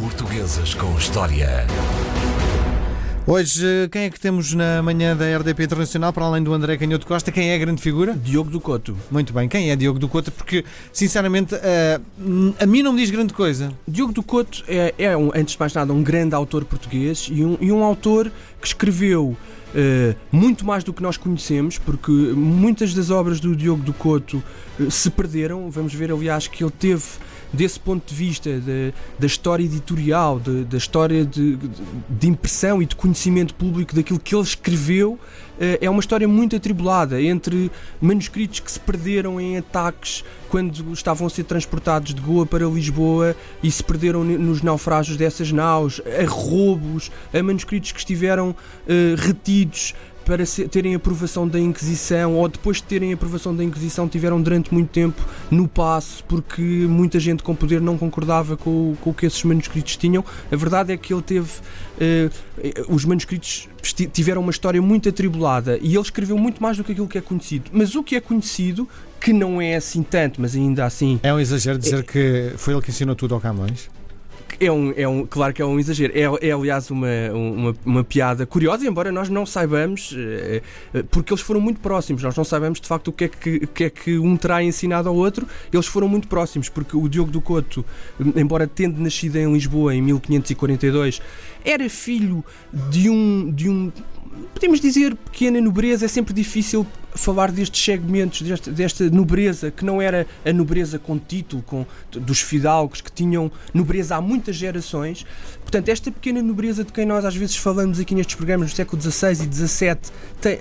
Portuguesas com História. Hoje, quem é que temos na manhã da RDP Internacional, para além do André Canhoto Costa? Quem é a grande figura? Diogo do Couto. Muito bem, quem é Diogo do Couto? Porque, sinceramente, a, a mim não me diz grande coisa. Diogo do Couto é, é um, antes de mais nada, um grande autor português e um, e um autor que escreveu Uh, muito mais do que nós conhecemos, porque muitas das obras do Diogo do Couto uh, se perderam. Vamos ver, aliás, que ele teve desse ponto de vista de, da história editorial, de, da história de, de, impressão e de conhecimento público daquilo que ele escreveu, eh, é uma história muito atribulada entre manuscritos que se perderam em ataques quando estavam a ser transportados de Goa para Lisboa e se perderam nos naufrágios dessas naus, a roubos, a manuscritos que estiveram uh, retidos para terem aprovação da Inquisição ou depois de terem aprovação da Inquisição tiveram durante muito tempo no passo porque muita gente com poder não concordava com, com o que esses manuscritos tinham. A verdade é que ele teve. Uh, os manuscritos tiveram uma história muito atribulada e ele escreveu muito mais do que aquilo que é conhecido. Mas o que é conhecido, que não é assim tanto, mas ainda assim. É um exagero dizer é, que foi ele que ensinou tudo ao Camões? É um, é um, claro que é um exagero. É, é aliás uma, uma, uma, piada curiosa, embora nós não saibamos, eh, eh, porque eles foram muito próximos, nós não sabemos de facto o que é que, o que, é que um terá ensinado ao outro, eles foram muito próximos, porque o Diogo do Couto, embora tendo nascido em Lisboa em 1542, era filho de um, de um podemos dizer pequena nobreza, é sempre difícil falar destes segmentos, desta, desta, nobreza, que não era a nobreza com título, com, dos fidalgos, que tinham nobreza há muitas gerações. Portanto, esta pequena nobreza de quem nós às vezes falamos aqui nestes programas do século XVI e XVII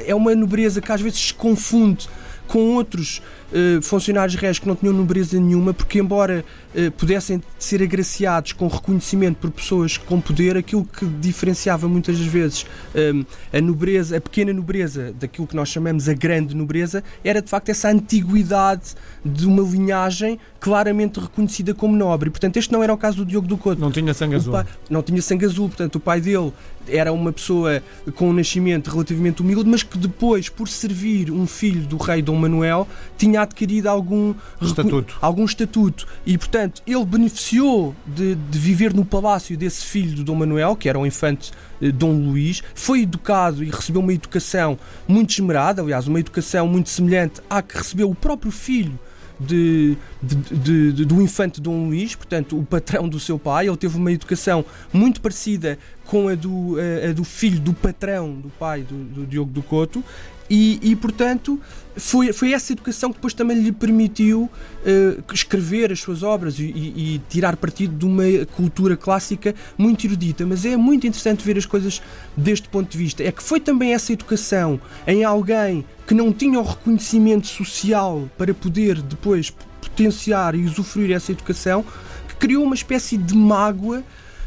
é uma nobreza que às vezes se confunde com outros uh, funcionários réis que não tinham nobreza nenhuma, porque embora uh, pudessem ser agraciados com reconhecimento por pessoas com poder, aquilo que diferenciava muitas das vezes um, eh, a nobreza, a pequena nobreza daquilo que nós chamamos a grande nobreza, era de facto essa antiguidade de uma linhagem claramente reconhecida como nobre. Portanto, este não era o caso do Diogo do Couto. Não tinha sangue azul. Pai, não tinha sangue azul, portanto, o pai dele era uma pessoa com um nascimento relativamente humilde, mas que depois, por servir um filho do rei Dom Manuel, tinha adquirido algum estatuto. Algum estatuto. E, portanto, ele beneficiou de, de viver no palácio desse filho do Dom Manuel, que era o infante eh, Dom Luís, foi educado e recebeu uma educação muito esmerada, aliás, uma educação muito semelhante à que recebeu o próprio filho de, de, de, do infante Dom Luís, portanto, o patrão do seu pai. Ele teve uma educação muito parecida com a do, a, a do filho do patrão do pai do, do Diogo do Couto e, e, portanto, foi, foi essa educação que depois também lhe permitiu uh, escrever as suas obras e, e, tirar partido de uma cultura clássica muito erudita. Mas é muito interessante ver as coisas deste ponto de vista. É que foi também essa educação em alguém que não tinha o reconhecimento social para poder depois potenciar e usufruir essa educação que criou uma espécie de mágoa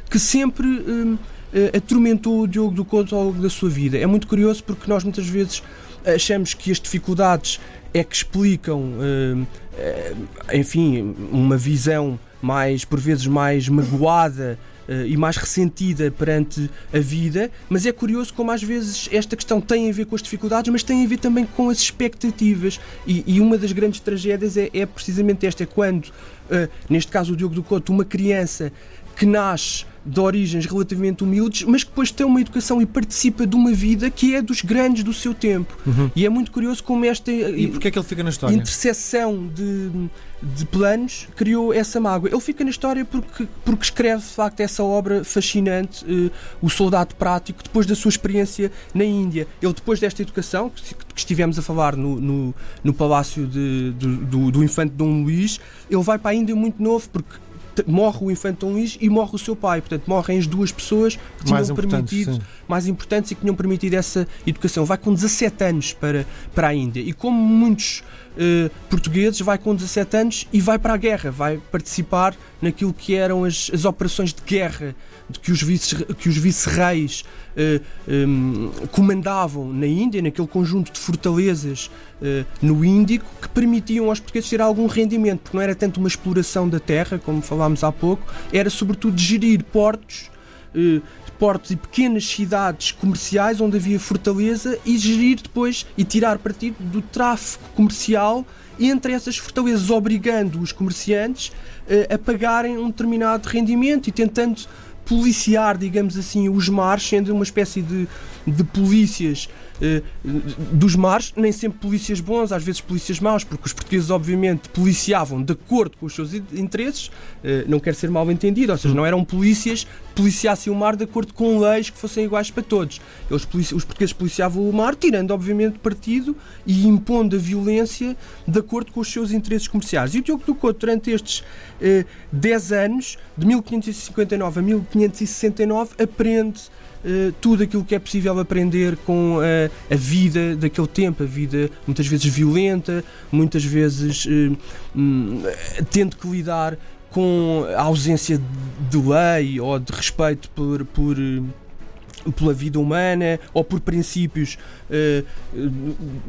que sempre. Uh, atormentou o Diogo do Couto ao longo da sua vida. É muito curioso porque nós muitas vezes achamos que as dificuldades é que explicam, eh, eh, enfim, uma visão mais, por vezes, mais magoada e mais ressentida perante a vida, mas é curioso como às vezes esta questão tem a ver com as dificuldades, mas tem a ver também com as expectativas. E, e uma das grandes tragédias é, é precisamente esta: é quando, uh, neste caso o Diogo do Couto, uma criança que nasce de origens relativamente humildes, mas que depois tem uma educação e participa de uma vida que é dos grandes do seu tempo. Uhum. E é muito curioso como esta e porque é que ele fica na história? interseção de, de planos criou essa mágoa. Ele fica na história porque, porque escreve de facto essa obra fascinante, uh, O Soldado Prático, depois da sua experiência na Índia. Ele, depois desta educação, que, que estivemos a falar no, no, no palácio de, do, do, do infante Dom Luís, ele vai para a Índia muito novo porque morre o infante Dom Luís e morre o seu pai. Portanto, morrem as duas pessoas que tinham mais permitido, sim. mais importantes e que tinham permitido essa educação. Vai com 17 anos para, para a Índia. E como muitos uh, portugueses, vai com 17 anos e vai para a guerra, vai participar naquilo que eram as, as operações de guerra de que os vice-reis vice uh, um, comandavam na Índia, naquele conjunto de fortalezas uh, no Índico, que permitiam aos portugueses ter algum rendimento, porque não era tanto uma exploração da terra, como falámos há pouco, era sobretudo gerir portos eh, portos e pequenas cidades comerciais onde havia fortaleza e gerir depois e tirar partido do tráfego comercial entre essas fortalezas, obrigando os comerciantes eh, a pagarem um determinado rendimento e tentando policiar, digamos assim, os mares, sendo uma espécie de, de polícias eh, dos mares, nem sempre polícias bons, às vezes polícias maus, porque os portugueses, obviamente, policiavam de acordo com os seus interesses, eh, não quer ser mal entendido, ou seja, não eram polícias policiassem o mar de acordo com leis que fossem iguais para todos. Eles, os portugueses policiavam o mar, tirando, obviamente, partido e impondo a violência de acordo com os seus interesses comerciais. E o Diogo do Couto, durante estes eh, 10 anos, de 1559 a 1569, aprende Uh, tudo aquilo que é possível aprender com uh, a vida daquele tempo, a vida muitas vezes violenta, muitas vezes uh, um, tendo que lidar com a ausência de lei ou de respeito por, por pela vida humana ou por princípios uh,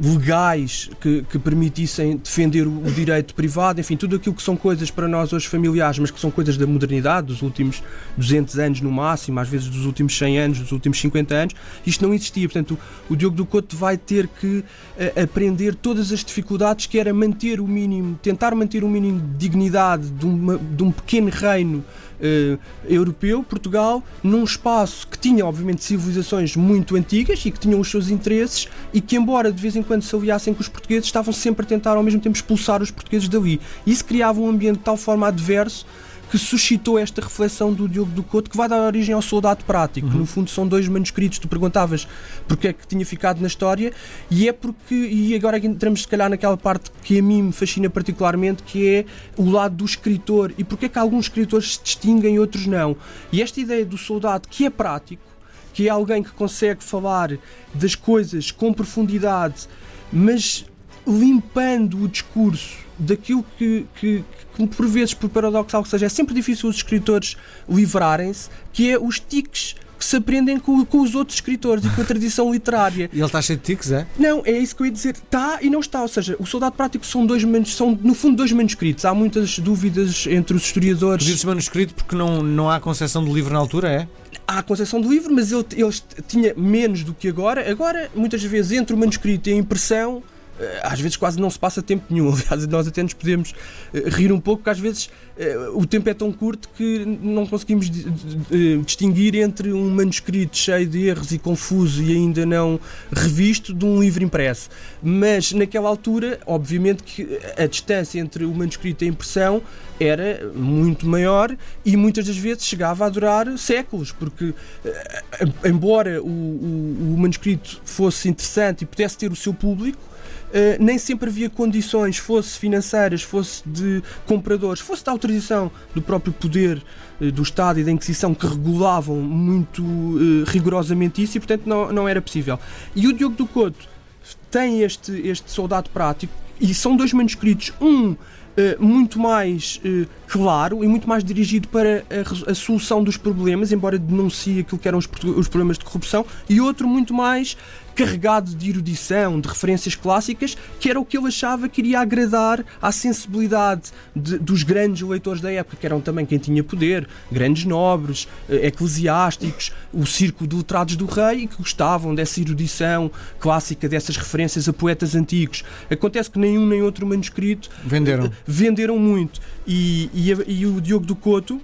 legais que, que, permitissem defender o, direito privado, enfim, tudo aquilo que são coisas para nós hoje familiares, mas que são coisas da modernidade, dos últimos 200 anos no máximo, às vezes dos últimos 100 anos, dos últimos 50 anos, isto não existia. Portanto, o, Diogo do Couto vai ter que uh, aprender todas as dificuldades que era manter o mínimo, tentar manter o mínimo de dignidade de, uma, de um pequeno reino uh, europeu, Portugal, num espaço que tinha, obviamente, civilizações muito antigas e que tinham os seus interesses e que, embora de vez em quando se aliassem com os portugueses, estavam sempre a tentar ao mesmo tempo expulsar os portugueses dali. Isso criava um ambiente de tal forma adverso que suscitou esta reflexão do Diogo do Couto, que vai dar origem ao soldado prático. Uhum. No fundo, são dois manuscritos. Tu perguntavas porque é que tinha ficado na história, e é porque, e agora entramos se calhar naquela parte que a mim me fascina particularmente, que é o lado do escritor, e porque é que alguns escritores se distinguem e outros não. E esta ideia do soldado que é prático, que é alguém que consegue falar das coisas com profundidade, mas limpando o discurso daquilo que, que, que, por vezes, por paradoxal que seja, é sempre difícil os escritores livrarem-se, que é os tiques que se aprendem com, com, os outros escritores e com a tradição literária. E ele está cheio de tiques, é? Não, é isso que eu ia dizer. Está e não está. Ou seja, o Soldado Prático são, dois, são no fundo, dois manuscritos. Há muitas dúvidas entre os historiadores. Diz-se manuscrito porque não, não há concepção de livro na altura, é? Há concepção de livro, mas ele, ele tinha menos do que agora. Agora, muitas vezes, entre o manuscrito e a impressão, às vezes quase não se passa tempo nenhum. Aliás, nós até nos podemos eh, rir um pouco, porque às vezes eh, o tempo é tão curto que não conseguimos distinguir entre um manuscrito cheio de erros e confuso e ainda não revisto de um livro impresso. Mas naquela altura, obviamente que a distância entre o manuscrito e a impressão era muito maior e muitas das vezes chegava a durar séculos, porque embora o, o, o manuscrito fosse interessante e pudesse ter o seu público, Uh, nem sempre havia condições, fosse financeiras, fosse de compradores, fosse da autorização do próprio poder uh, do Estado e da Inquisição que regulavam muito uh, rigorosamente isso e, portanto, não, não era possível. E o Diogo do Couto tem este, este soldado prático e são dois manuscritos. Um muito mais uh, claro e muito mais dirigido para a, a, solução dos problemas, embora denuncie aquilo que eram os, os, problemas de corrupção, e outro muito mais carregado de erudição, de referências clássicas, que era o que ele achava que iria agradar à sensibilidade de, dos grandes leitores da época, que eram também quem tinha poder, grandes nobres, eh, eclesiásticos, o círculo de letrados do rei, e que gostavam dessa erudição clássica, dessas referências a poetas antigos. Acontece que nenhum nem outro manuscrito venderam, eh, venderam muito. E, e, e o Diogo do Couto,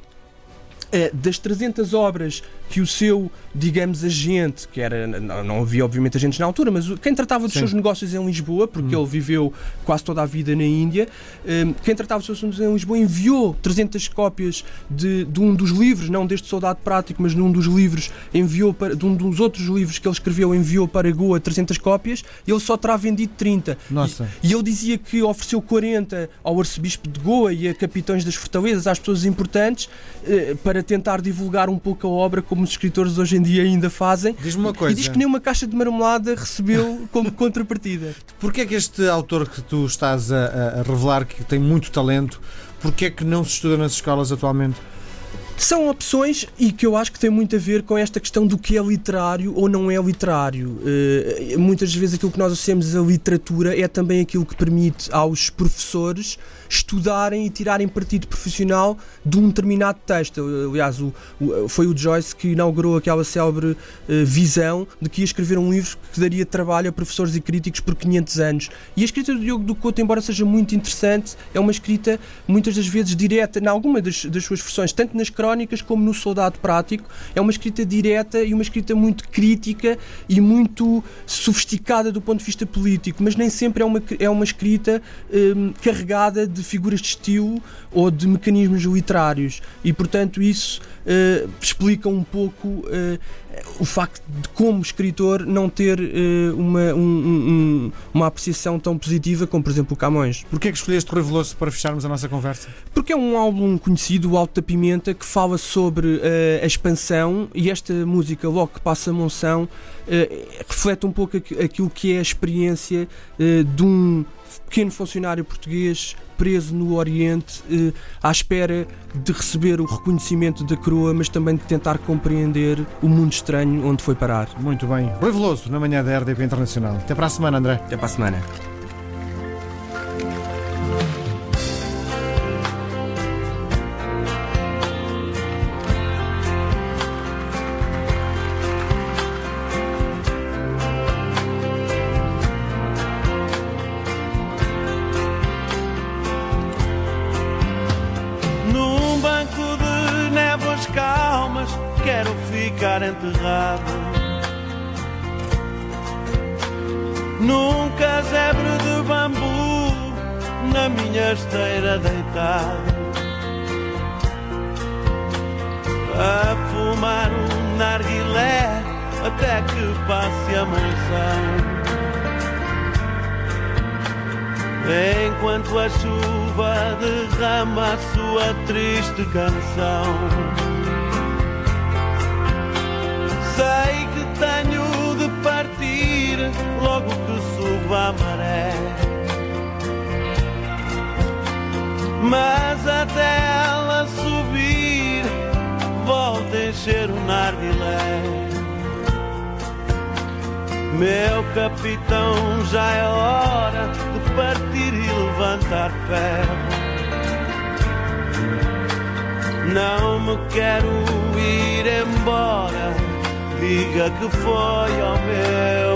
eh, das 300 obras que o seu, digamos, agente, que era, não, não havia obviamente agentes na altura, mas quem tratava dos Sim. seus negócios em Lisboa, porque hum. ele viveu quase toda a vida na Índia, um, quem tratava dos seus negócios em Lisboa enviou 300 cópias de, de, um dos livros, não deste Soldado Prático, mas de um dos livros, enviou para, de um dos outros livros que ele escreveu, enviou para Goa 300 cópias e ele só terá vendido 30. Nossa. E, e ele dizia que ofereceu 40 ao arcebispo de Goa e a capitães das fortalezas, às pessoas importantes, uh, para tentar divulgar um pouco a obra como os escritores hoje em dia ainda fazem. Diz-me uma coisa. E diz que nem uma caixa de marmelada recebeu como contrapartida. Porquê é que este autor que tu estás a, a revelar que tem muito talento, porquê é que não se estuda nas escolas atualmente? São opções e que eu acho que tem muito a ver com esta questão do que é literário ou não é literário. Uh, muitas vezes aquilo que nós associamos a literatura é também aquilo que permite aos professores estudarem e tirarem partido profissional de um determinado texto. Aliás, o, o, foi o Joyce que inaugurou aquela célebre uh, visão de que ia escrever um livro que daria trabalho a professores e críticos por 500 anos. E a escrita do Diogo do Couto, embora seja muito interessante, é uma escrita muitas das vezes direta, em alguma das, das suas versões, tanto nas crónicas como no Soldado Prático, é uma escrita direta e uma escrita muito crítica e muito sofisticada do ponto de vista político, mas nem sempre é uma, é uma escrita um, carregada de figuras de estilo ou de mecanismos literários. E, portanto, isso uh, explica um pouco uh, o facto de, como escritor, não ter uh, uma, um, um, uma apreciação tão positiva como, por exemplo, o Camões. Porquê é que escolheste Rui Veloso para fecharmos a nossa conversa? Porque é um álbum conhecido, o Alto da Pimenta, que fala sobre a expansão e esta música, logo que passa a Monção, reflete um pouco aquilo que é a experiência de um pequeno funcionário português preso no Oriente eh, à espera de receber o reconhecimento da coroa, mas também de tentar compreender o mundo estranho onde foi parar. Muito bem. Rui Veloso, na manhã da RDP Internacional. Até para a semana, André. Até para a semana. Enterrado num casebre de bambu, na minha esteira deitado, a fumar um narguilé até que passe a moção. Enquanto a chuva derrama a sua triste canção. Sei que tenho de partir logo que suba a maré. Mas até ela subir, volta a encher o narguilé. Meu capitão, já é hora de partir e levantar ferro. Não me quero ir embora diga que foi ao meu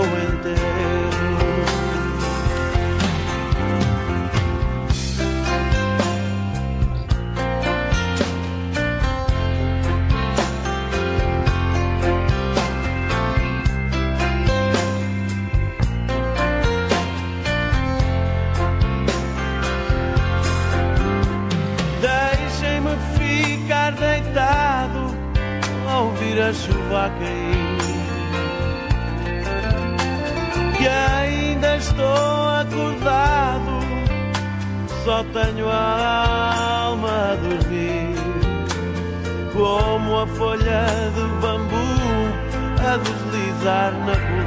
ouvir a chuva a cair. que ainda estou acordado, só tenho a alma a dormir, como a folha de bambu a deslizar na rua.